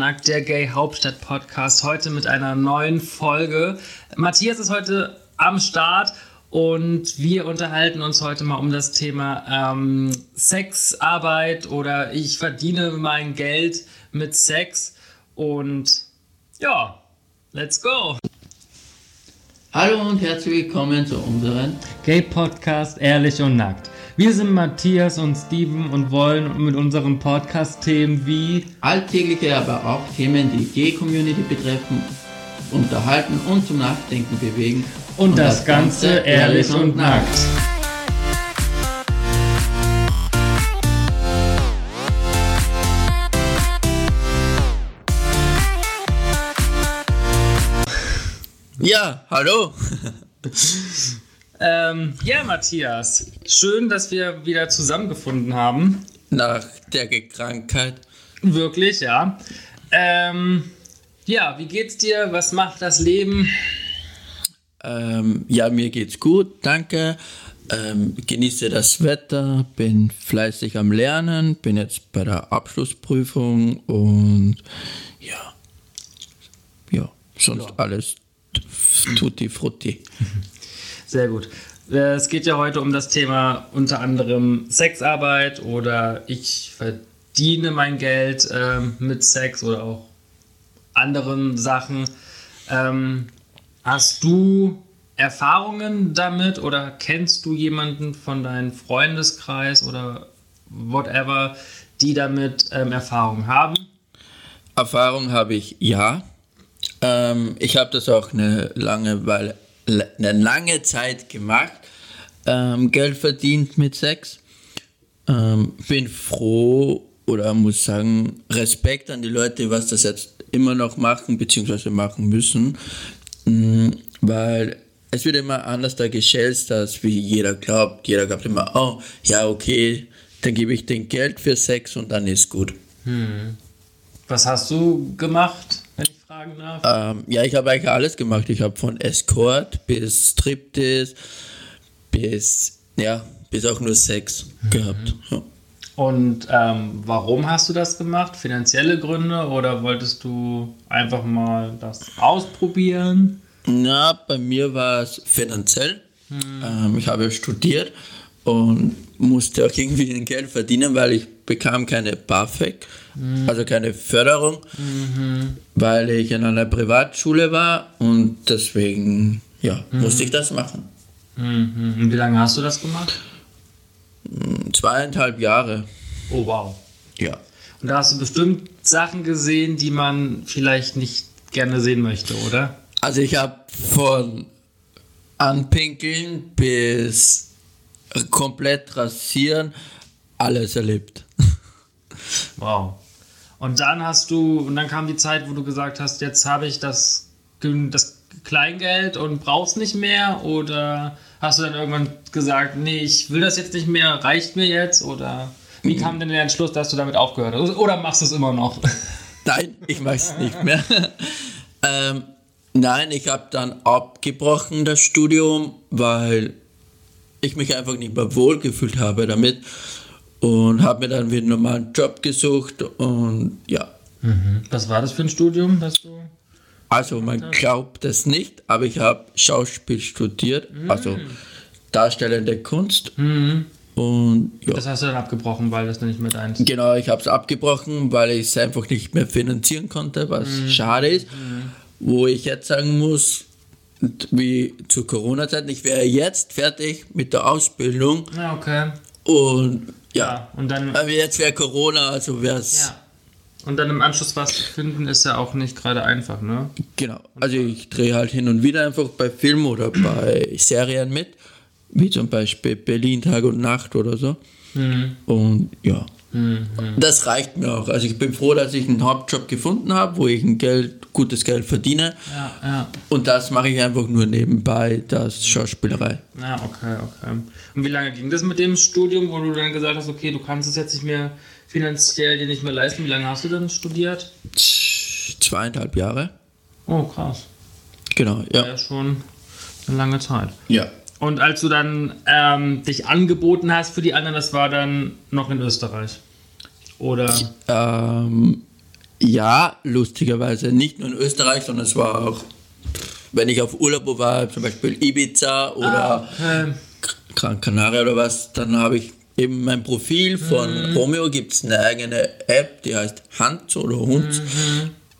Halbnackt, der Gay Hauptstadt Podcast, heute mit einer neuen Folge. Matthias ist heute am Start und wir unterhalten uns heute mal um das Thema ähm, Sexarbeit oder ich verdiene mein Geld mit Sex und ja, let's go. Hallo und herzlich willkommen zu unserem Gay Podcast Ehrlich und Nackt. Wir sind Matthias und Steven und wollen mit unserem Podcast Themen wie alltägliche, aber auch Themen, die Gay-Community betreffen, unterhalten und zum Nachdenken bewegen. Und, und das, das, Ganze, Ganze ehrlich und, und nackt. Ja, hallo. Ähm, ja, Matthias, schön, dass wir wieder zusammengefunden haben. Nach der Krankheit. Wirklich, ja. Ähm, ja, wie geht's dir? Was macht das Leben? Ähm, ja, mir geht's gut, danke. Ähm, genieße das Wetter, bin fleißig am Lernen, bin jetzt bei der Abschlussprüfung und ja, ja, sonst ja. alles tutti frutti. Sehr gut. Äh, es geht ja heute um das Thema unter anderem Sexarbeit oder ich verdiene mein Geld ähm, mit Sex oder auch anderen Sachen. Ähm, hast du Erfahrungen damit oder kennst du jemanden von deinem Freundeskreis oder whatever, die damit ähm, Erfahrung haben? Erfahrung habe ich ja. Ähm, ich habe das auch eine lange Weile eine lange Zeit gemacht, ähm, Geld verdient mit Sex. Ähm, bin froh oder muss sagen, Respekt an die Leute, was das jetzt immer noch machen bzw. machen müssen, mhm, weil es wird immer anders da geschätzt, als wie jeder glaubt. Jeder glaubt immer, oh, ja, okay, dann gebe ich den Geld für Sex und dann ist gut. Hm. Was hast du gemacht? Fragen darf? Ähm, ja, ich habe eigentlich alles gemacht. Ich habe von Escort bis Striptease bis, ja, bis auch nur Sex mhm. gehabt. Ja. Und ähm, warum hast du das gemacht? Finanzielle Gründe oder wolltest du einfach mal das ausprobieren? Na, bei mir war es finanziell. Hm. Ähm, ich habe studiert und musste auch irgendwie ein Geld verdienen, weil ich bekam keine BAföG, mhm. also keine Förderung, mhm. weil ich in einer Privatschule war und deswegen ja, mhm. musste ich das machen. Mhm. Und wie lange hast du das gemacht? Hm, zweieinhalb Jahre. Oh wow. Ja. Und da hast du bestimmt Sachen gesehen, die man vielleicht nicht gerne sehen möchte, oder? Also ich habe von Anpinkeln bis komplett rasieren, alles erlebt. Wow. Und dann hast du, und dann kam die Zeit, wo du gesagt hast, jetzt habe ich das, das Kleingeld und brauchst nicht mehr? Oder hast du dann irgendwann gesagt, nee, ich will das jetzt nicht mehr, reicht mir jetzt? Oder wie kam denn der Entschluss, dass du damit aufgehört hast? Oder machst du es immer noch? Nein, ich mache es nicht mehr. ähm, nein, ich habe dann abgebrochen das Studium, weil ich mich einfach nicht mehr wohlgefühlt habe damit und habe mir dann wieder einen normalen Job gesucht und ja. Mhm. Was war das für ein Studium, das du? Also man glaubt es nicht, aber ich habe Schauspiel studiert, mhm. also darstellende Kunst. Mhm. Und, ja. Das hast du dann abgebrochen, weil das nicht mehr deins Genau, ich habe es abgebrochen, weil ich es einfach nicht mehr finanzieren konnte, was mhm. schade ist. Mhm. Wo ich jetzt sagen muss, wie zu Corona-Zeiten. Ich wäre jetzt fertig mit der Ausbildung. Ja, okay. Und ja, ja und dann. Aber jetzt wäre Corona, also wäre es. Ja. Und dann im Anschluss was zu finden, ist ja auch nicht gerade einfach, ne? Genau. Also ich drehe halt hin und wieder einfach bei Filmen oder bei Serien mit, wie zum Beispiel Berlin Tag und Nacht oder so. Mhm. Und ja. Mhm. Das reicht mir auch. Also ich bin froh, dass ich einen Hauptjob gefunden habe, wo ich ein Geld, gutes Geld verdiene. Ja, ja. Und das mache ich einfach nur nebenbei, das Schauspielerei. Ja, okay, okay. Und wie lange ging das mit dem Studium, wo du dann gesagt hast, okay, du kannst es jetzt nicht mehr finanziell dir nicht mehr leisten? Wie lange hast du dann studiert? Zweieinhalb Jahre. Oh, krass. Genau, ja. Ja, schon eine lange Zeit. Ja. Und als du dann ähm, dich angeboten hast für die anderen, das war dann noch in Österreich? Oder? Ähm, Ja, lustigerweise. Nicht nur in Österreich, sondern es war auch, wenn ich auf Urlaub war, zum Beispiel Ibiza oder Ah, ähm, Gran Canaria oder was, dann habe ich eben mein Profil von Romeo, gibt es eine eigene App, die heißt Hans oder Hund.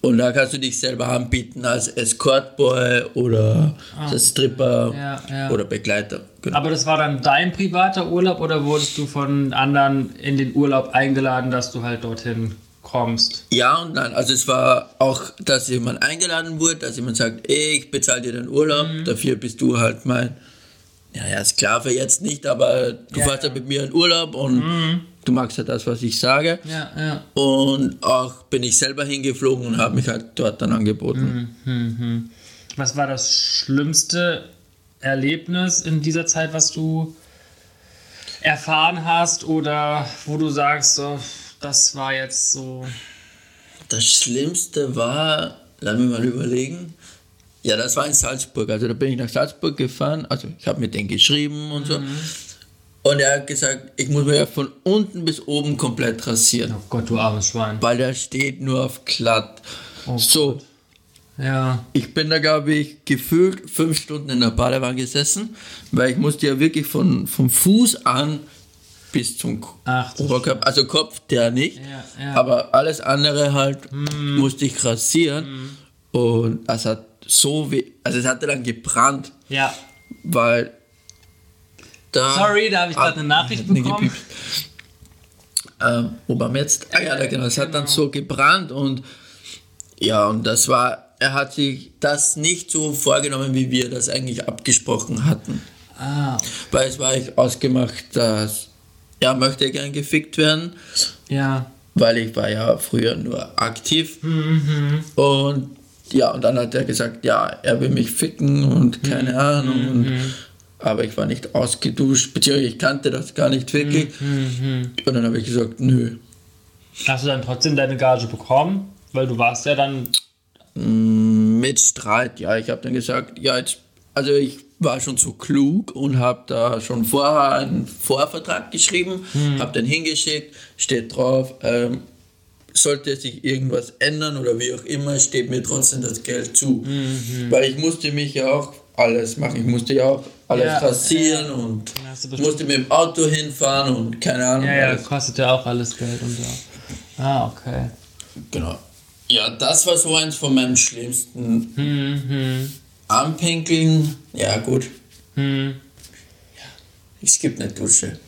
Und da kannst du dich selber anbieten als Escortboy oder als Stripper Ja, ja. oder Begleiter. Genau. aber das war dann dein privater Urlaub oder wurdest du von anderen in den Urlaub eingeladen, dass du halt dorthin kommst? Ja und nein. Also es war auch, dass jemand eingeladen wurde, dass jemand sagt, ich bezahle dir den Urlaub, Mhm. dafür bist du halt mein, ja, ja, Sklave jetzt nicht, aber du Ja, fährst ja. halt mit mir in Urlaub und du magst ja das, was ich sage. Ja, ja. Und auch bin ich selber hingeflogen und habe mich halt dort dann angeboten. Mhm. Was war das schlimmste Erlebnis in dieser Zeit, was du erfahren hast oder wo du sagst, das war jetzt so. Das Schlimmste war, lass mich mal überlegen, ja, das war in Salzburg. Also da bin ich nach Salzburg gefahren, also ich habe mit denen geschrieben und so. Und er hat gesagt, ich muss mir ja. von unten bis oben komplett rasieren, Oh Gott, du armes Schwein. weil der steht nur auf glatt. so, Ja. ich bin da, glaube ich, gefühlt fünf Stunden in der Badewanne gesessen, weil ich musste ja wirklich von, vom Fuß an bis zum Ach, Oberkörper, also Kopf, der nicht, Ja, ja. aber alles andere halt musste ich rasieren. Und es hat so weh, also es hatte dann gebrannt, Ja. weil da... Sorry, da habe ich gerade eine Nachricht bekommen. Ähm, wo waren wir jetzt? Ah ja, da genau, es hat dann so gebrannt und ja, und das war, er hat sich das nicht so vorgenommen, wie wir das eigentlich abgesprochen hatten. Ah, Weil es war ich ausgemacht, dass er möchte gern gefickt werden, ja. weil ich war ja früher nur aktiv. Und ja, und dann hat er gesagt, ja, er will mich ficken und keine Ahnung. Und, aber ich war nicht ausgeduscht, beziehungsweise ich kannte das gar nicht wirklich. Und dann habe ich gesagt, nö. Hast du dann trotzdem deine Gage bekommen? Weil du warst ja dann. Mit Streit, ja, ich habe dann gesagt, ja, jetzt, also ich war schon so klug und habe da schon vorher einen Vorvertrag geschrieben, habe den hingeschickt, steht drauf, ähm, sollte sich irgendwas ändern oder wie auch immer, steht mir trotzdem das Geld zu. Weil ich musste mich ja auch alles machen, ich musste ja auch alles Ja, rasieren und musste mit dem Auto hinfahren und keine Ahnung. Ja, ja, alles. kostet ja auch alles Geld und so. Ah, okay. Genau. Ja, das war so eins von meinen schlimmsten Mhm. Anpinkeln. Ja, gut. Hm. Ich skippe eine Dusche.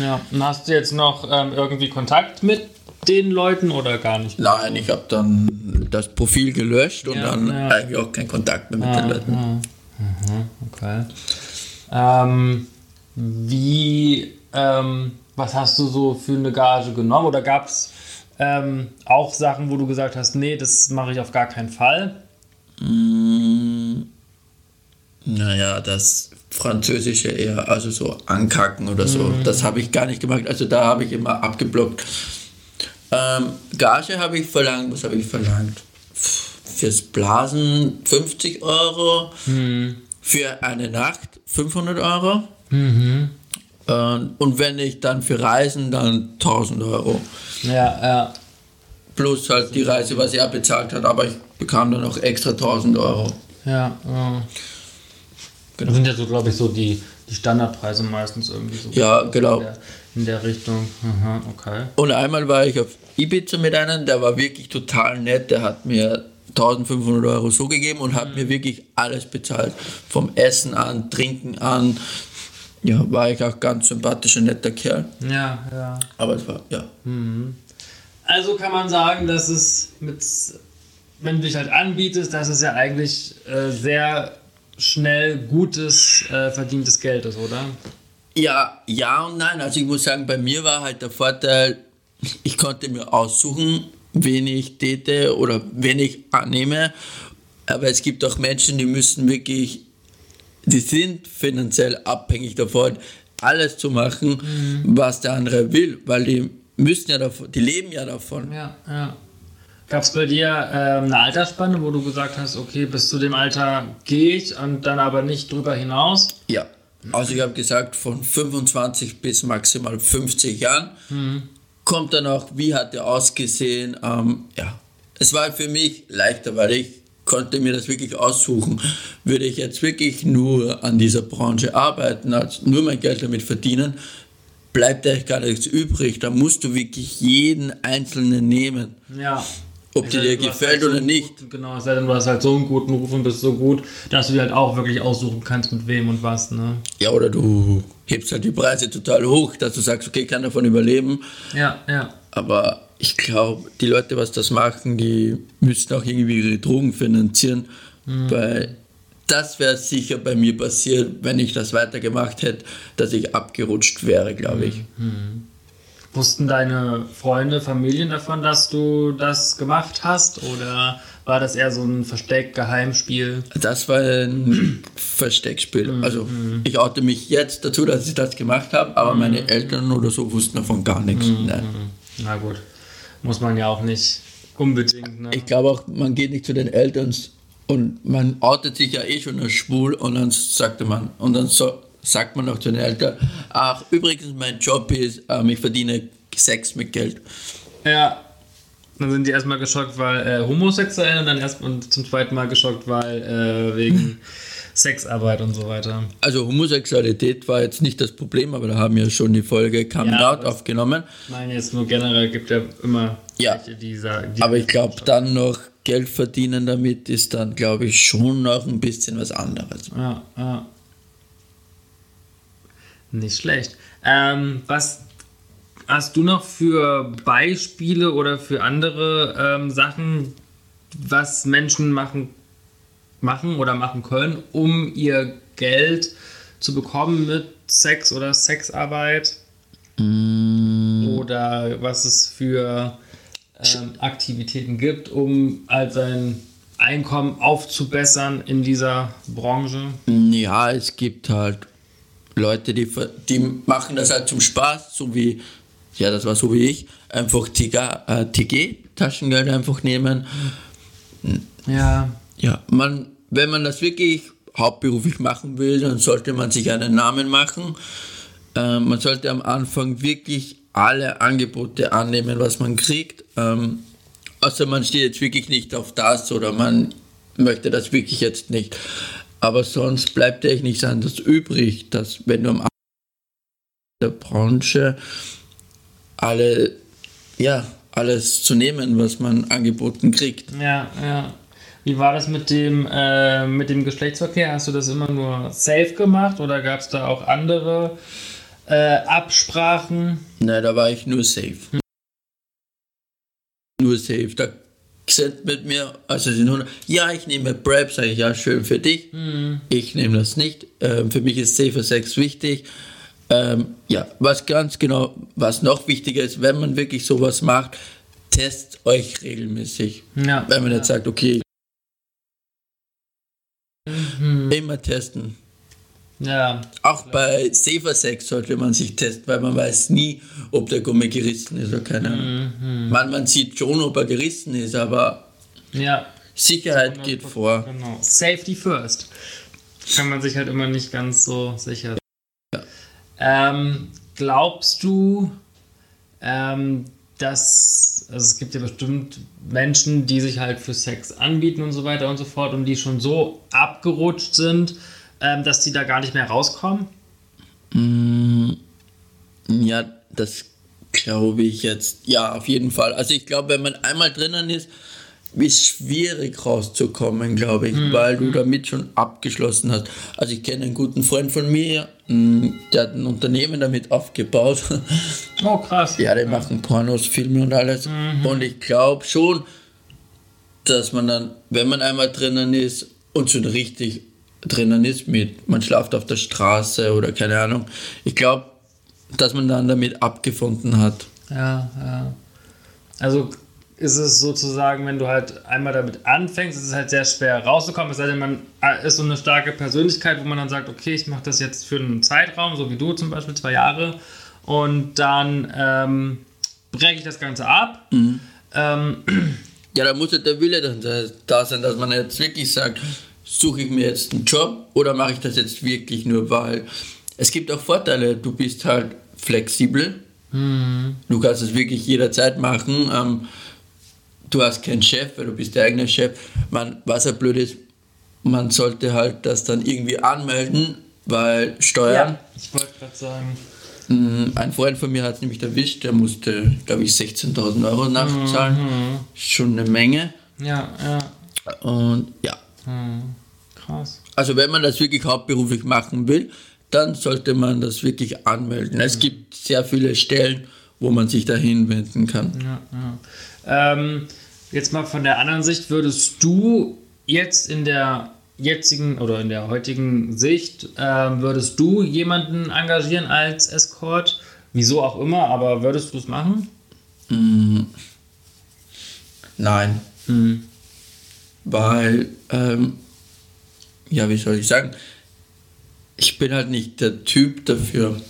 Ja. Und hast du jetzt noch ähm, irgendwie Kontakt mit den Leuten oder gar nicht? Nein, ich habe dann das Profil gelöscht und Ja, dann ja. eigentlich auch keinen Kontakt mehr mit den Leuten. Mhm, okay. Ähm, wie, ähm, was hast du so für eine Gage genommen? Oder gab es ähm, auch Sachen, wo du gesagt hast, nee, das mache ich auf gar keinen Fall? Naja, das Französische eher, also so ankacken oder so, Mhm. das habe ich gar nicht gemacht. Also da habe ich immer abgeblockt. Ähm, Gage habe ich verlangt, was habe ich verlangt? Fürs Blasen 50 Euro, Mhm. für eine Nacht 500 Euro. Ähm, und wenn ich dann für Reisen, dann 1000 Euro. Ja, ja. Plus halt die Reise, was er bezahlt hat, aber ich bekam dann noch extra 1000 Euro. Ja, ja. Das sind ja so, glaube ich, so die, die Standardpreise meistens irgendwie so. Ja, genau. In der, in der Richtung. Aha, okay. Und einmal war ich auf Ibiza mit einem, der war wirklich total nett, der hat mir 1500 Euro so gegeben und hat mir wirklich alles bezahlt. Vom Essen an, Trinken an. Ja, war ich auch ganz sympathischer, netter Kerl. Ja, ja. Aber es war, ja. Also kann man sagen, dass es mit, wenn du dich halt anbietest, dass es ja eigentlich äh, sehr schnell gutes, äh, verdientes Geld ist, oder? Ja, ja und nein. Also ich muss sagen, bei mir war halt der Vorteil, ich konnte mir aussuchen, wen ich täte oder wen ich annehme. Aber es gibt auch Menschen, die müssen wirklich, die sind finanziell abhängig davon, alles zu machen, was der andere will, weil die müssen ja davon, die leben ja davon. Ja, ja. Gab es bei dir ähm, eine Altersspanne, wo du gesagt hast, okay, bis zu dem Alter gehe ich und dann aber nicht drüber hinaus? Ja. Also ich habe gesagt, von 25 bis maximal 50 Jahren. Kommt dann auch, wie hat er ausgesehen. Ähm, ja, es war für mich leichter, weil ich konnte mir das wirklich aussuchen. Würde ich jetzt wirklich nur an dieser Branche arbeiten, also nur mein Geld damit verdienen, bleibt eigentlich gar nichts übrig. Da musst du wirklich jeden Einzelnen nehmen. Ja. Ob die dir gefällt halt so oder einen nicht. Guten, genau, es sei denn, du hast halt so einen guten Ruf und bist so gut, dass du dir halt auch wirklich aussuchen kannst, mit wem und was, ne? Ja, oder du hebst halt die Preise total hoch, dass du sagst, okay, ich kann davon überleben. Ja, ja. Aber ich glaube, die Leute, was das machen, die müssen auch irgendwie ihre Drogen finanzieren, weil das wäre sicher bei mir passiert, wenn ich das weitergemacht hätte, dass ich abgerutscht wäre, glaube ich. Wussten deine Freunde, Familien davon, dass du das gemacht hast? Oder war das eher so ein Versteck, Geheimspiel? Das war ein Versteckspiel. Also ich oute mich jetzt dazu, dass ich das gemacht habe, aber meine Eltern oder so wussten davon gar nichts. Nein. Na gut, muss man ja auch nicht unbedingt, ne? Ich glaube auch, man geht nicht zu den Eltern und man outet sich ja eh schon als schwul und dann sagte man, und dann so, sagt man auch zu den Eltern, ach, übrigens, mein Job ist, ähm, ich verdiene Sex mit Geld. Ja. Dann sind die erstmal geschockt, weil äh, homosexuell und dann erst und zum zweiten Mal geschockt, weil äh, wegen Sexarbeit und so weiter. Also Homosexualität war jetzt nicht das Problem, aber da haben wir schon die Folge Coming Ja, Out aufgenommen. Ich meine jetzt nur generell gibt ja immer Ja. welche, die sagen. Die Aber ich glaube, dann noch Geld verdienen damit ist dann, glaube ich, schon noch ein bisschen was anderes. Ja, ja. Nicht schlecht. Ähm, was hast du noch für Beispiele oder für andere ähm, Sachen, was Menschen machen, machen oder machen können, um ihr Geld zu bekommen mit Sex oder Sexarbeit? Oder was es für ähm, Aktivitäten gibt, um all sein Einkommen aufzubessern in dieser Branche? Ja, es gibt halt Leute, die, die machen das halt zum Spaß, so wie, ja, das war so wie ich, einfach TG, äh, TG Taschengeld einfach nehmen. Ja. Ja, man, wenn man das wirklich hauptberuflich machen will, dann sollte man sich einen Namen machen. Ähm, man sollte am Anfang wirklich alle Angebote annehmen, was man kriegt. Ähm, außer man steht jetzt wirklich nicht auf das oder man möchte das wirklich jetzt nicht. Aber sonst bleibt eigentlich nichts anderes übrig, dass wenn du am Anfang der Branche alle, ja, alles zu nehmen, was man angeboten kriegt. Ja, ja. Wie war das mit dem, äh, mit dem Geschlechtsverkehr? Hast du das immer nur safe gemacht oder gab es da auch andere äh, Absprachen? Nein, da war ich nur safe. Nur safe. Da sind mit mir, also sie nur, ja, ich nehme Prep, sage ich, ja, schön für dich. Ich nehme das nicht. Ähm, für mich ist safer Sex wichtig. Ähm, ja, was ganz genau, was noch wichtiger ist, wenn man wirklich sowas macht, testet euch regelmäßig. Ja. Wenn man jetzt sagt, okay, immer testen. Ja. Auch bei Safer Sex sollte man sich testen, weil man weiß nie, ob der Gummi gerissen ist oder keine Ahnung. Man, man sieht schon, ob er gerissen ist, aber Ja. Sicherheit geht vor. Genau. Safety first. Kann man sich halt immer nicht ganz so sicher sein. Ähm, glaubst du, ähm, dass also es gibt ja bestimmt Menschen, die sich halt für Sex anbieten und so weiter und so fort und die schon so abgerutscht sind, ähm, dass die da gar nicht mehr rauskommen? Ja, das glaube ich jetzt. Ja, auf jeden Fall. Also ich glaube, wenn man einmal drinnen ist, ist schwierig rauszukommen, glaube ich, weil du damit schon abgeschlossen hast. Also ich kenne einen guten Freund von mir, mh, der hat ein Unternehmen damit aufgebaut. Oh, krass. Ja, die machen Pornos, Filme und alles. Und ich glaube schon, dass man dann, wenn man einmal drinnen ist und schon richtig drinnen ist mit, man schlaft auf der Straße oder keine Ahnung, ich glaube, dass man dann damit abgefunden hat. Ja, ja. Also ist es sozusagen, wenn du halt einmal damit anfängst, ist es halt sehr schwer rauszukommen. Es sei denn, man ist so eine starke Persönlichkeit, wo man dann sagt, okay, ich mache das jetzt für einen Zeitraum, so wie du zum Beispiel, zwei Jahre, und dann ähm, breche ich das Ganze ab. Ähm, Ja, da muss ja der Wille dann da- da sein, dass man jetzt wirklich sagt, suche ich mir jetzt einen Job oder mache ich das jetzt wirklich nur, weil es gibt auch Vorteile. Du bist halt flexibel, Du kannst es wirklich jederzeit machen. Ähm, du hast keinen Chef, weil du bist der eigene Chef. Man, was ja blöd ist, man sollte halt das dann irgendwie anmelden, weil Steuern. Ja, ich wollte gerade sagen. Mm, Ein Freund von mir hat es nämlich erwischt, der musste, glaube ich, 16.000 Euro nachzahlen. Schon eine Menge. Ja, ja. Und ja, Krass. also wenn man das wirklich hauptberuflich machen will, dann sollte man das wirklich anmelden. Es gibt sehr viele Stellen, wo man sich dahin wenden kann. Ja, ja. Ähm, jetzt mal von der anderen Sicht, würdest du jetzt in der jetzigen oder in der heutigen Sicht, ähm, würdest du jemanden engagieren als Escort? Wieso auch immer, aber würdest du es machen? Nein, weil, ähm, ja, wie soll ich sagen, ich bin halt nicht der Typ dafür.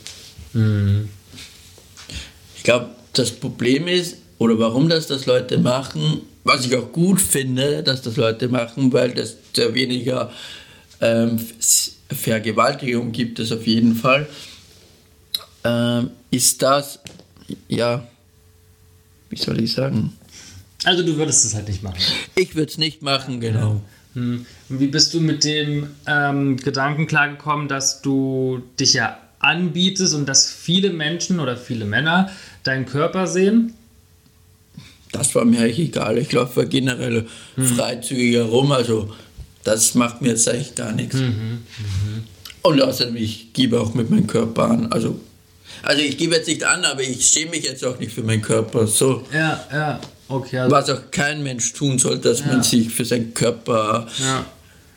Ich glaube, das Problem ist, oder warum das das Leute machen, was ich auch gut finde, dass das Leute machen, weil das sehr weniger ähm, Vergewaltigung gibt es auf jeden Fall, ähm, ist das, ja, wie soll ich sagen? Also du würdest es halt nicht machen. Ich würde es nicht machen, genau. Hm. Und Wie bist du mit dem ähm, Gedanken klargekommen, dass du dich ja anbietest und dass viele Menschen oder viele Männer deinen Körper sehen? Das war mir eigentlich egal. Ich laufe generell freizügig herum, also das macht mir jetzt eigentlich gar nichts. Und außerdem, ich gebe auch mit meinem Körper an. Also, also ich gebe jetzt nicht an, aber ich schäme mich jetzt auch nicht für meinen Körper. So, Ja, ja. Okay, also, was auch kein Mensch tun soll, dass Ja. man sich für seinen Körper. ja.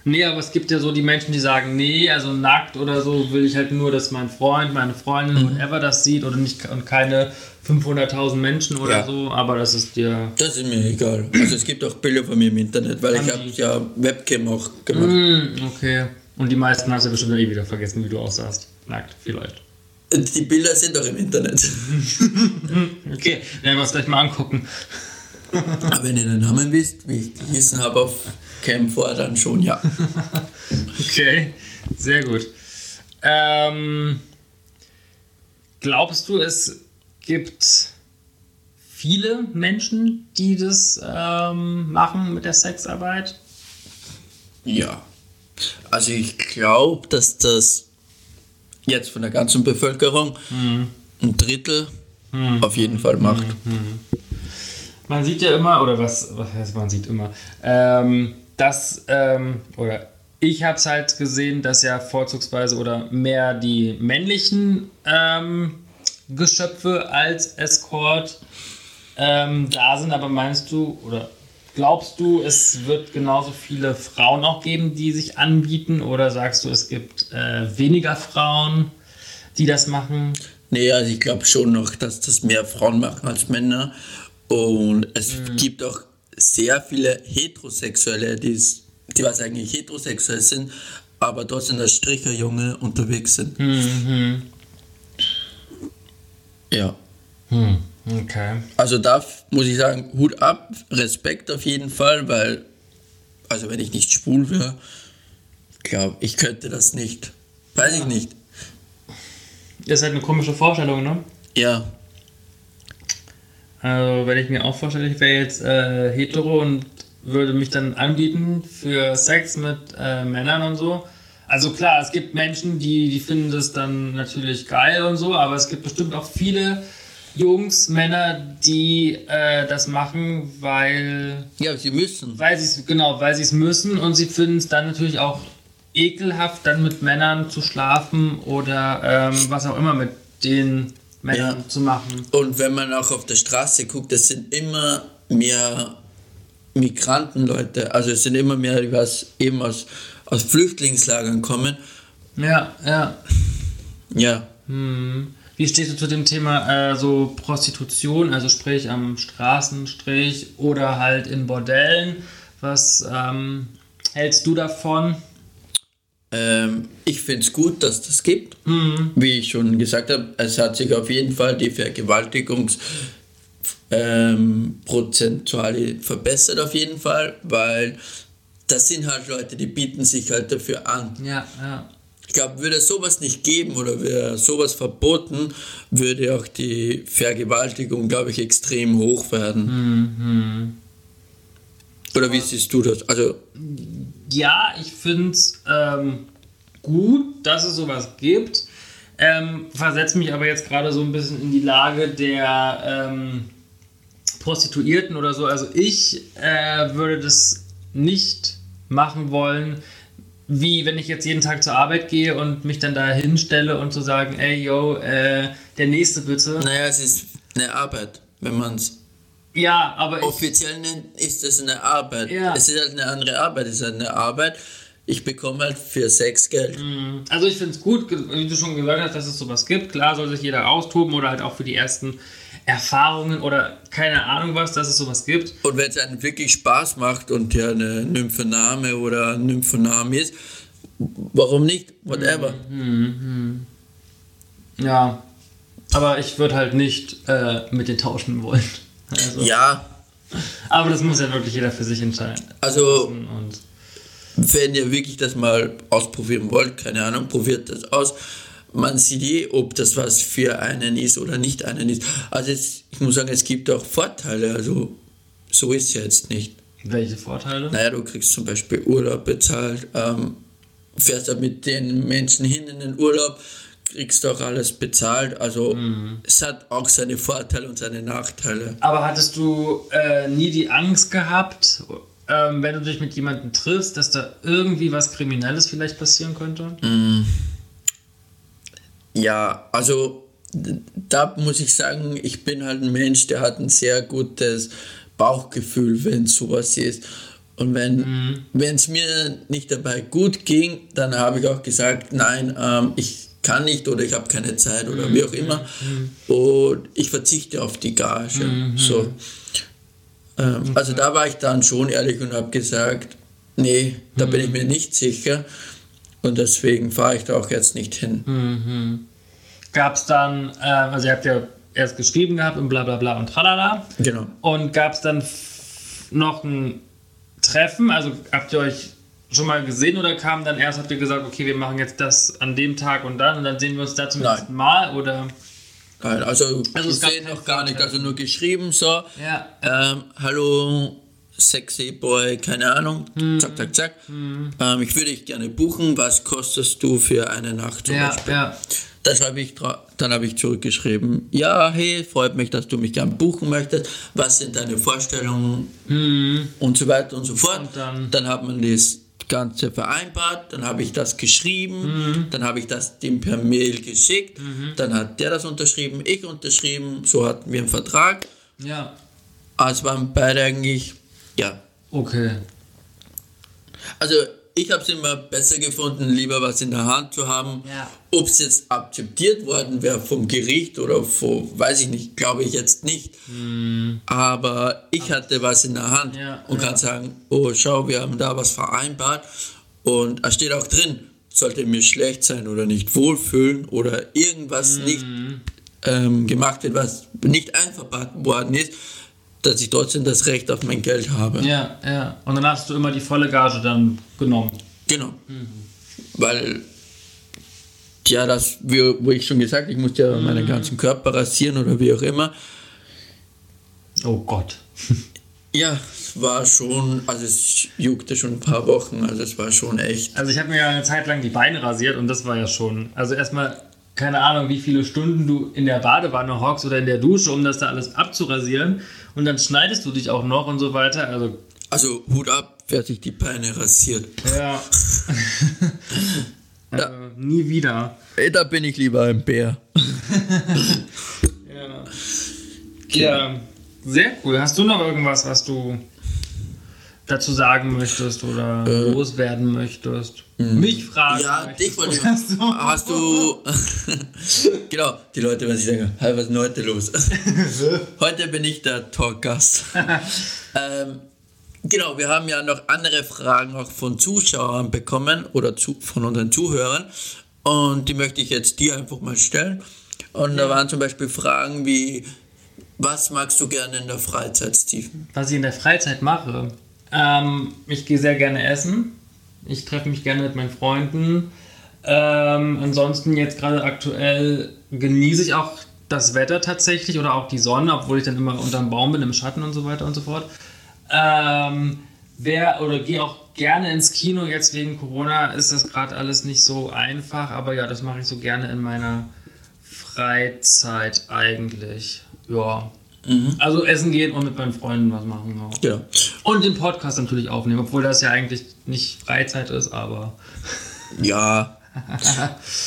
Nee, aber es gibt ja so die Menschen, die sagen, nee, also nackt oder so will ich halt nur, dass mein Freund, meine Freundin, whatever das sieht oder nicht und keine 500.000 Menschen oder Ja. so, aber das ist dir... Das ist mir egal. Also es gibt auch Bilder von mir im Internet, weil ich Haben habe die- ja Webcam auch gemacht. Hm, okay. Und die meisten hast du ja bestimmt eh wieder vergessen, wie du aussahst. Nackt, vielleicht. Die Bilder sind doch im Internet. Okay, werden wir uns gleich mal angucken. Aber wenn ihr den Namen wisst, wie ich gehießen habe auf Cam vor, dann schon, ja. Okay, sehr gut. Ähm, glaubst du, es gibt viele Menschen, die das ähm, machen mit der Sexarbeit? Ja. Also ich glaube, dass das jetzt von der ganzen Bevölkerung ein Drittel auf jeden Fall macht. Man sieht ja immer, oder was, was heißt man sieht immer, ähm, dass, ähm, oder ich habe es halt gesehen, dass ja vorzugsweise oder mehr die männlichen ähm, Geschöpfe als Escort ähm, da sind, aber meinst du, oder glaubst du, es wird genauso viele Frauen auch geben, die sich anbieten, oder sagst du, es gibt äh, weniger Frauen, die das machen? Nee, also ich glaube schon noch, dass das mehr Frauen machen als Männer. Und es gibt auch sehr viele Heterosexuelle, die's- die was eigentlich heterosexuell sind, aber trotzdem als Stricherjunge unterwegs sind. Ja. Okay. Also da muss ich sagen, Hut ab, Respekt auf jeden Fall, weil, also wenn ich nicht schwul wäre, glaube ich könnte das nicht. Weiß ich nicht. Das ist halt eine komische Vorstellung, ne? Ja, Also, wenn ich mir auch vorstelle, ich wäre jetzt äh, hetero und würde mich dann anbieten für Sex mit äh, Männern und so. Also klar, es gibt Menschen, die, die finden das dann natürlich geil und so, aber es gibt bestimmt auch viele Jungs, Männer, die äh, das machen, weil ja, sie müssen. weil sie es genau, weil sie es müssen und sie finden es dann natürlich auch ekelhaft, dann mit Männern zu schlafen oder ähm, was auch immer mit den Männern Ja. zu machen. Und wenn man auch auf der Straße guckt, es sind immer mehr Migrantenleute, also es sind immer mehr, die was eben aus, aus Flüchtlingslagern kommen. Ja, ja. Ja, Hm. Wie stehst du zu dem Thema äh, so Prostitution, also sprich am Straßenstrich oder halt in Bordellen? Was ähm, hältst du davon? Ähm, ich finde es gut, dass das gibt. Mhm. Wie ich schon gesagt habe, es hat sich auf jeden Fall die Vergewaltigungs- ähm, verbessert auf jeden Fall, weil das sind halt Leute, die bieten sich halt dafür an. Ja, ja. Ich glaube, würde es sowas nicht geben oder wäre sowas verboten, würde auch die Vergewaltigung, glaube ich, extrem hoch werden. Mhm. Oder wie siehst du das? Also, Ja, ich finde es ähm, gut, dass es sowas gibt. Ähm, versetze mich aber jetzt gerade so ein bisschen in die Lage der ähm, Prostituierten oder so. Also ich äh, würde das nicht machen wollen, wie wenn ich jetzt jeden Tag zur Arbeit gehe und mich dann da hinstelle und zu so sagen, ey, yo, äh, der nächste bitte. naja, es ist eine Arbeit, wenn man es Ja, aber offiziell ist es eine Arbeit. Ja. Es ist halt eine andere Arbeit, es ist halt eine Arbeit. Ich bekomme halt für Sex Geld. Also ich finde es gut, wie du schon gesagt hast, dass es sowas gibt. Klar soll sich jeder austoben oder halt auch für die ersten Erfahrungen oder keine Ahnung was, dass es sowas gibt. Und wenn es einem wirklich Spaß macht und ja eine Nymphoname oder ein Nymphonam ist, warum nicht? Whatever. Ja. Aber ich würde halt nicht äh, mit den tauschen wollen. Also, Ja, Aber das muss ja wirklich jeder für sich entscheiden. also Und wenn ihr wirklich das mal ausprobieren wollt, keine Ahnung, probiert das aus. Man sieht eh, ob das was für einen ist oder nicht einen ist. Also es, ich muss sagen, es gibt auch Vorteile. Also so ist es jetzt nicht. welche Vorteile? Naja, du kriegst zum Beispiel Urlaub bezahlt, ähm, fährst da mit den Menschen hin in den Urlaub, kriegst auch alles bezahlt. Also es hat auch seine Vorteile und seine Nachteile. Aber hattest du äh, nie die Angst gehabt, ähm, wenn du dich mit jemandem triffst, dass da irgendwie was Kriminelles vielleicht passieren könnte? Ja, also da muss ich sagen, ich bin halt ein Mensch, der hat ein sehr gutes Bauchgefühl, wenn sowas ist. Und wenn es mir nicht dabei gut ging, dann habe ich auch gesagt, nein, ähm, ich kann nicht oder ich habe keine Zeit oder wie auch immer. Und ich verzichte auf die Gage. So. Ähm, Also da war ich dann schon ehrlich und habe gesagt, nee, da bin ich mir nicht sicher. Und deswegen fahre ich da auch jetzt nicht hin. Gab es dann, äh, also ihr habt ja erst geschrieben gehabt und bla bla bla und tralala. Genau. Und gab es dann noch ein Treffen? Also habt ihr euch schon mal gesehen oder kam dann erst, habt ihr gesagt, okay, wir machen jetzt das an dem Tag und dann und dann sehen wir uns da zum Nein. nächsten Mal? Oder? Nein, also, Also gesehen noch gar nicht, also nur geschrieben so, Ja. ähm, hallo, sexy Boy, keine Ahnung, Mhm. zack, zack, zack. Ähm, ich würde dich gerne buchen, was kostest du für eine Nacht zum Ja, Beispiel? ja. Dann habe ich, dann habe ich zurückgeschrieben, ja, hey, freut mich, dass du mich gern buchen möchtest, was sind deine Vorstellungen und so weiter und so fort. Mhm. Und dann- dann hat man das Ganze vereinbart, dann habe ich das geschrieben, Mhm. dann habe ich das dem per Mail geschickt, dann hat der das unterschrieben, ich unterschrieben, so hatten wir einen Vertrag. Ja. Also waren beide eigentlich, ja. Okay. Also ich habe es immer besser gefunden, lieber was in der Hand zu haben. Ja. Ob es jetzt akzeptiert worden wäre vom Gericht oder von, weiß ich nicht, glaube ich jetzt nicht. Aber ich hatte was in der Hand Ja, und ja. kann sagen, oh schau, wir haben da was vereinbart. Und es steht auch drin, sollte mir schlecht sein oder nicht wohlfühlen oder irgendwas nicht ähm, gemacht wird, was nicht einverpackt worden ist, dass ich trotzdem das Recht auf mein Geld habe. Ja, ja. Und dann hast du immer die volle Gage dann genommen. Genau. Weil, ja, das, wie, wo ich schon gesagt, ich musste ja meinen ganzen Körper rasieren oder wie auch immer. Oh Gott. Ja, es war schon, also es juckte schon ein paar Wochen, also es war schon echt. Also ich habe mir ja eine Zeit lang die Beine rasiert und das war ja schon. Also erstmal, keine Ahnung, wie viele Stunden du in der Badewanne hockst oder in der Dusche, um das da alles abzurasieren. Und dann schneidest du dich auch noch und so weiter. Also, Also Hut ab, wer sich die Beine rasiert. ja. also, nie wieder. Ey, da bin ich lieber ein Bär. Ja. ja, sehr cool. Hast du noch irgendwas, was du dazu sagen möchtest oder loswerden möchtest? Mich fragen. Ja, möchtest dich wollte ich. oder so. Hast du. genau, die Leute werden sich denken, hey, was ist denn heute los? heute bin ich der Talkgast. ähm, genau, wir haben ja noch andere Fragen auch von Zuschauern bekommen oder zu, von unseren Zuhörern. Und die möchte ich jetzt dir einfach mal stellen. Und da waren zum Beispiel Fragen wie: Was magst du gerne in der Freizeit, Steven? Was ich in der Freizeit mache. Ähm, ich gehe sehr gerne essen. Ich treffe mich gerne mit meinen Freunden. Ähm, ansonsten jetzt gerade aktuell genieße ich auch das Wetter tatsächlich oder auch die Sonne, obwohl ich dann immer unterm Baum bin, im Schatten und so weiter und so fort. Ähm, wer oder gehe auch gerne ins Kino. Jetzt wegen Corona ist das gerade alles nicht so einfach, aber ja, das mache ich so gerne in meiner Freizeit eigentlich. Ja. Mhm. Also essen gehen und mit meinen Freunden was machen. Ja. ja. Und den Podcast natürlich aufnehmen, obwohl das ja eigentlich nicht Freizeit ist, aber. Ja,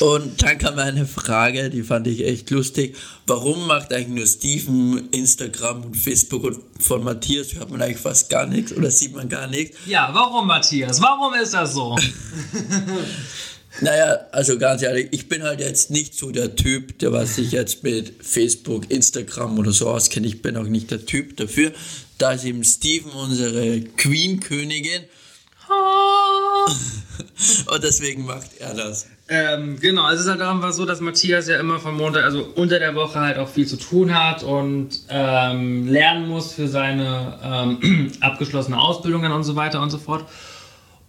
und dann kam eine Frage, die fand ich echt lustig. Warum macht eigentlich nur Steven Instagram und Facebook und von Matthias hört man eigentlich fast gar nichts oder sieht man gar nichts? Ja, warum Matthias? Warum ist das so? naja, also ganz ehrlich, ich bin halt jetzt nicht so der Typ, der was sich jetzt mit Facebook, Instagram oder so auskennt. Ich bin auch nicht der Typ dafür. Da ist eben Steven unsere Queen-Königin und deswegen macht er das. Ähm, genau, es ist halt einfach so, dass Matthias ja immer von Montag, also unter der Woche halt auch viel zu tun hat und ähm, lernen muss für seine ähm, abgeschlossene Ausbildungen und so weiter und so fort.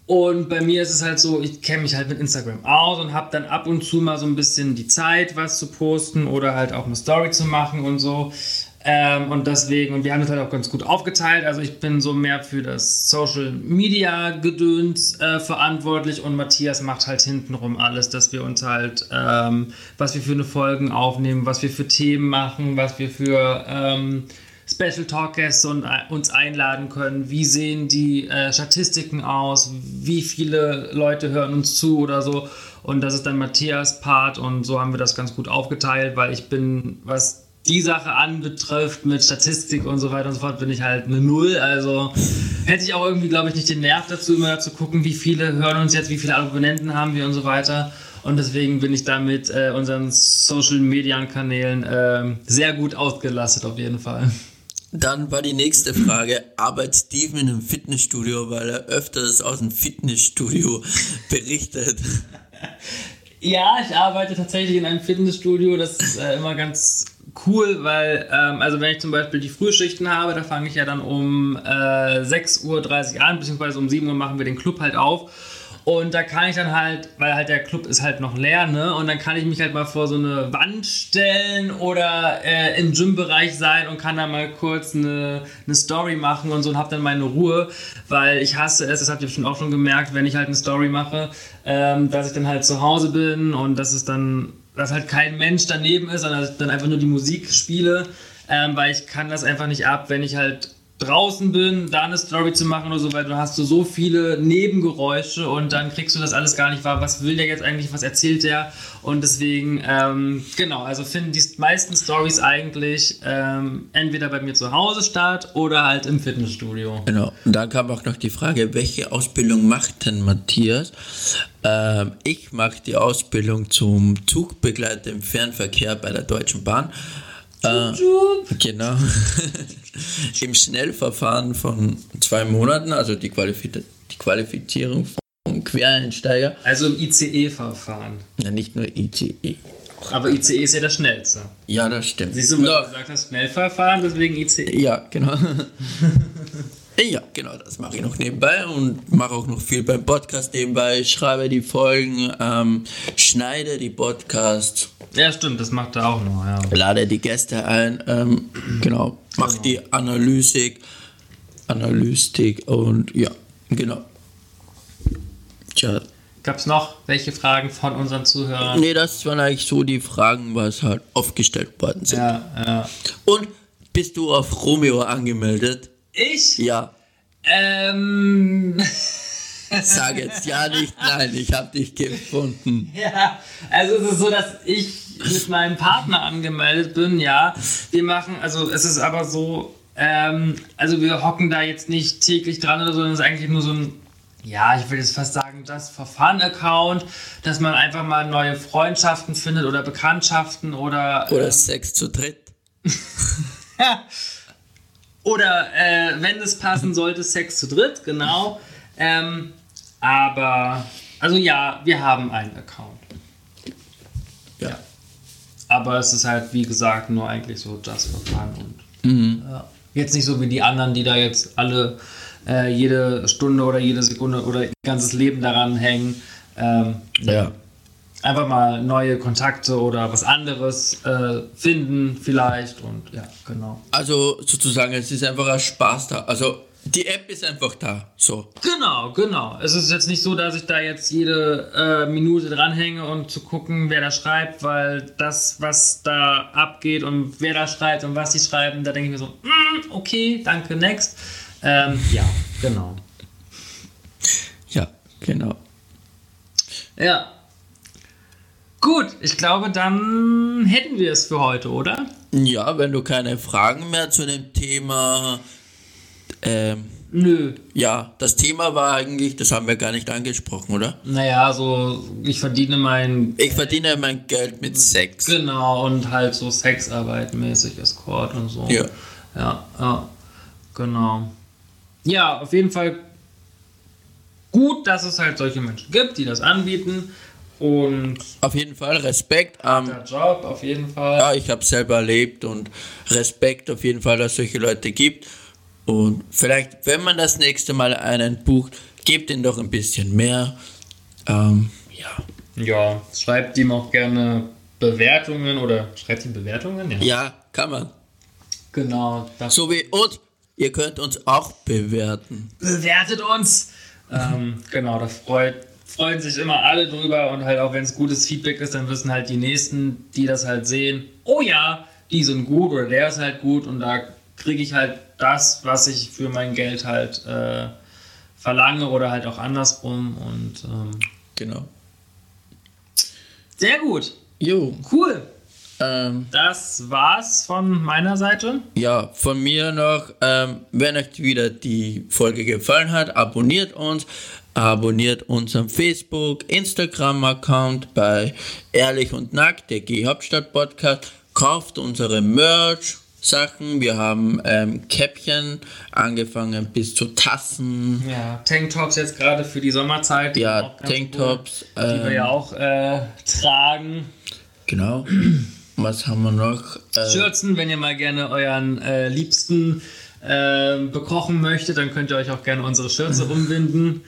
Und bei mir ist es halt so, ich kenne mich halt mit Instagram aus und habe dann ab und zu mal so ein bisschen die Zeit, was zu posten oder halt auch eine Story zu machen und so. Ähm, und deswegen, und wir haben das halt auch ganz gut aufgeteilt. Also ich bin so mehr für das Social Media Gedöns äh, verantwortlich und Matthias macht halt hintenrum alles, dass wir uns halt, ähm, was wir für eine Folgen aufnehmen, was wir für Themen machen, was wir für ähm, Special Talk Gäste und, uns einladen können. Wie sehen die äh, Statistiken aus? Wie viele Leute hören uns zu oder so? Und das ist dann Matthias Part und so haben wir das ganz gut aufgeteilt, weil ich bin, was die Sache anbetrifft mit Statistik und so weiter und so fort, bin ich halt eine Null. Also hätte ich auch irgendwie, glaube ich, nicht den Nerv dazu, immer zu gucken, wie viele hören uns jetzt, wie viele Abonnenten haben wir und so weiter. Und deswegen bin ich da mit äh, unseren Social Media Kanälen äh, sehr gut ausgelastet, auf jeden Fall. Dann war die nächste Frage, arbeitet Steven in einem Fitnessstudio, weil er öfters aus dem Fitnessstudio berichtet? Ja, ich arbeite tatsächlich in einem Fitnessstudio. Das ist äh, immer ganz cool, weil, ähm, also wenn ich zum Beispiel die Frühschichten habe, da fange ich ja dann um äh, 6.30 Uhr an, beziehungsweise um 7 Uhr machen wir den Club halt auf. Und da kann ich dann halt, weil halt der Club ist halt noch leer, ne? Und dann kann ich mich halt mal vor so eine Wand stellen oder äh, im Gym-Bereich sein und kann da mal kurz eine, eine Story machen und so und hab dann meine Ruhe, weil ich hasse es, das habt ihr bestimmt auch schon gemerkt, wenn ich halt eine Story mache, ähm, dass ich dann halt zu Hause bin und dass es dann dass halt kein Mensch daneben ist, sondern dass ich dann einfach nur die Musik spiele, ähm, weil ich kann das einfach nicht ab, wenn ich halt draußen bin, da eine Story zu machen oder so, weil du hast du so viele Nebengeräusche und dann kriegst du das alles gar nicht wahr. Was will der jetzt eigentlich? Was erzählt der? Und deswegen, ähm, genau, also finden die meisten Stories eigentlich ähm, entweder bei mir zu Hause statt oder halt im Fitnessstudio. Genau. Und dann kam auch noch die Frage, welche Ausbildung macht denn Matthias? Ähm, ich mache die Ausbildung zum Zugbegleiter im Fernverkehr bei der Deutschen Bahn. Äh, genau. Im Schnellverfahren von zwei Monaten, also die, Qualifiz die Qualifizierung vom Quereinsteiger. Also im ICE-Verfahren. Ja, nicht nur ICE. Aber ICE ist ja das schnellste. Ja, das stimmt. Siehst du, weil du gesagt hast, Schnellverfahren, deswegen ICE. Ja, genau. Ja, genau, das mache ich noch nebenbei und mache auch noch viel beim Podcast nebenbei. Schreibe die Folgen, ähm, schneide die Podcasts. Ja, stimmt, das macht er auch noch, ja. Lade die Gäste ein, ähm, genau, mache genau. die Analysik, Analystik und ja, genau. Tja. Gab es noch welche Fragen von unseren Zuhörern? Nee, das waren eigentlich so die Fragen, was halt aufgestellt worden sind. Ja, ja. Und bist du auf Romeo angemeldet? Ich? Ja. Ähm. Sag jetzt ja nicht nein, ich habe dich gefunden. Ja, also es ist so, dass ich mit meinem Partner angemeldet bin, ja. Wir machen, also es ist aber so, ähm, also wir hocken da jetzt nicht täglich dran oder so, sondern es ist eigentlich nur so ein, ja, ich will jetzt fast sagen, das Verfahren-Account, dass man einfach mal neue Freundschaften findet oder Bekanntschaften oder. Oder ähm, Sex zu dritt. Oder äh, wenn es passen sollte, Sex zu dritt, genau. Ähm, aber, also ja, wir haben einen Account. Ja. ja. Aber es ist halt, wie gesagt, nur eigentlich so just for fun. Und, mhm. ja. Jetzt nicht so wie die anderen, die da jetzt alle äh, jede Stunde oder jede Sekunde oder ihr ganzes Leben daran hängen. Ähm, ja. Einfach mal neue Kontakte oder was anderes äh, finden vielleicht und ja, genau. Also sozusagen, es ist einfach ein Spaß da. Also die App ist einfach da. So. Genau, genau. Es ist jetzt nicht so, dass ich da jetzt jede äh, Minute dranhänge und zu gucken, wer da schreibt, weil das, was da abgeht und wer da schreibt und was sie schreiben, da denke ich mir so, mm, okay, danke, next. Ähm, ja, genau. Ja, genau. Ja. Gut, ich glaube, dann hätten wir es für heute, oder? Ja, wenn du keine Fragen mehr zu dem Thema. Ähm, Nö. ja, das Thema war eigentlich, das haben wir gar nicht angesprochen, oder? Naja, so, ich verdiene mein. Ich verdiene mein Geld mit Sex. Genau, und halt so Sexarbeit mäßig, Escort und so. Ja. Ja, ja, genau. Ja, auf jeden Fall gut, dass es halt solche Menschen gibt, die das anbieten. Und Auf jeden Fall Respekt. Ähm, der Job auf jeden Fall. ja, ich habe selber erlebt und Respekt auf jeden Fall, dass es solche Leute gibt. Und vielleicht, wenn man das nächste Mal einen bucht, gebt ihnen doch ein bisschen mehr. Ähm, ja. Ja, schreibt ihm auch gerne Bewertungen oder schreibt ihm Bewertungen? Ja. ja, kann man. Genau. Das So wie uns. Ihr könnt uns auch bewerten. bewertet uns. Ähm, genau, da freut, freuen sich immer alle drüber und halt auch wenn es gutes Feedback ist, dann wissen halt die Nächsten, die das halt sehen, oh ja, die sind gut oder der ist halt gut und da kriege ich halt das, was ich für mein Geld halt äh, verlange oder halt auch andersrum und ähm, Genau. sehr gut, Jo. cool. Ähm, Das war's von meiner Seite. ja, von mir noch, ähm, wenn euch wieder die Folge gefallen hat, abonniert uns. Abonniert unseren Facebook, Instagram-Account bei Ehrlich und Nackt, der G-Hauptstadt Podcast. Kauft unsere Merch. Sachen, wir haben ähm, Käppchen angefangen bis zu Tassen, Ja, Tanktops jetzt gerade für die Sommerzeit. die ja, Tanktops, cool, die wir ähm, ja auch äh, tragen. genau. Was haben wir noch? Äh, Schürzen, wenn ihr mal gerne euren äh, Liebsten äh, bekochen möchtet, dann könnt ihr euch auch gerne unsere Schürze umwinden.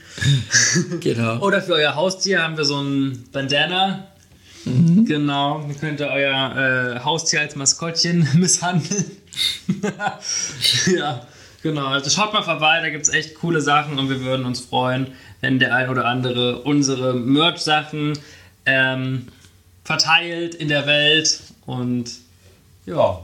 genau. Oder für euer Haustier haben wir so ein Bandana. Mhm. Genau, dann könnt ihr euer äh, Haustier als Maskottchen misshandeln. ja, genau. Also schaut mal vorbei, da gibt es echt coole Sachen und wir würden uns freuen, wenn der ein oder andere unsere Merch-Sachen ähm, verteilt in der Welt und ja.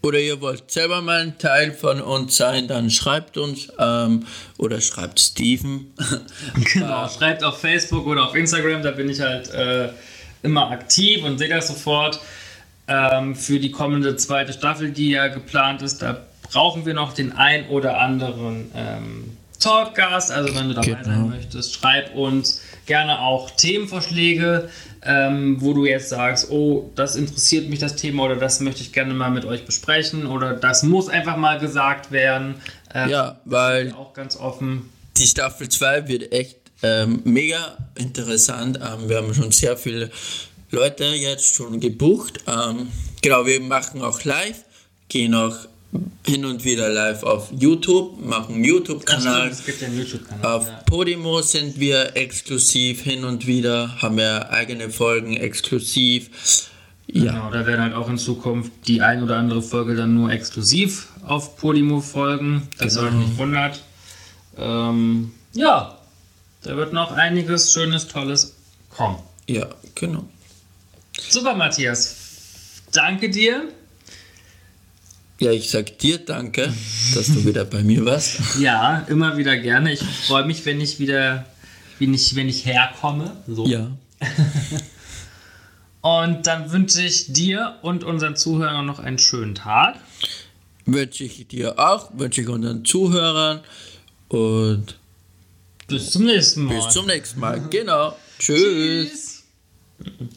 Oder ihr wollt selber mal ein Teil von uns sein, dann schreibt uns ähm, oder schreibt Steven. Genau, schreibt auf Facebook oder auf Instagram, da bin ich halt äh, immer aktiv und sehe das sofort. Ähm, für die kommende zweite Staffel, die ja geplant ist, da brauchen wir noch den ein oder anderen ähm, Talkgast. Also wenn du dabei Genau. sein möchtest, schreib uns gerne auch Themenvorschläge, ähm, wo du jetzt sagst, oh, das interessiert mich das Thema oder das möchte ich gerne mal mit euch besprechen oder das muss einfach mal gesagt werden. Ähm, ja, weil auch ganz offen. die Staffel 2 wird echt ähm, mega interessant. Ähm, wir haben schon sehr viele Leute jetzt schon gebucht. Ähm, genau, wir machen auch live, gehen auch hin und wieder live auf YouTube, machen einen YouTube-Kanal. Es gibt einen YouTube-Kanal. Auf ja. Podimo sind wir exklusiv hin und wieder, haben wir eigene Folgen exklusiv. Ja, Genau, da werden halt auch in Zukunft die ein oder andere Folge dann nur exklusiv auf Podimo folgen. Das Genau. euch nicht wundert. Ähm, ja, da wird noch einiges Schönes, Tolles kommen. ja, genau. Super, Matthias. Danke dir. Ja, ich sag dir danke, dass du wieder bei mir warst. Ja, immer wieder gerne. Ich freue mich, wenn ich wieder, wenn ich, wenn ich herkomme. So. Ja. Und dann wünsche ich dir und unseren Zuhörern noch einen schönen Tag. Wünsche ich dir auch, wünsche ich unseren Zuhörern und Bis zum nächsten Mal. bis zum nächsten Mal. Genau. Tschüss. Tschüss.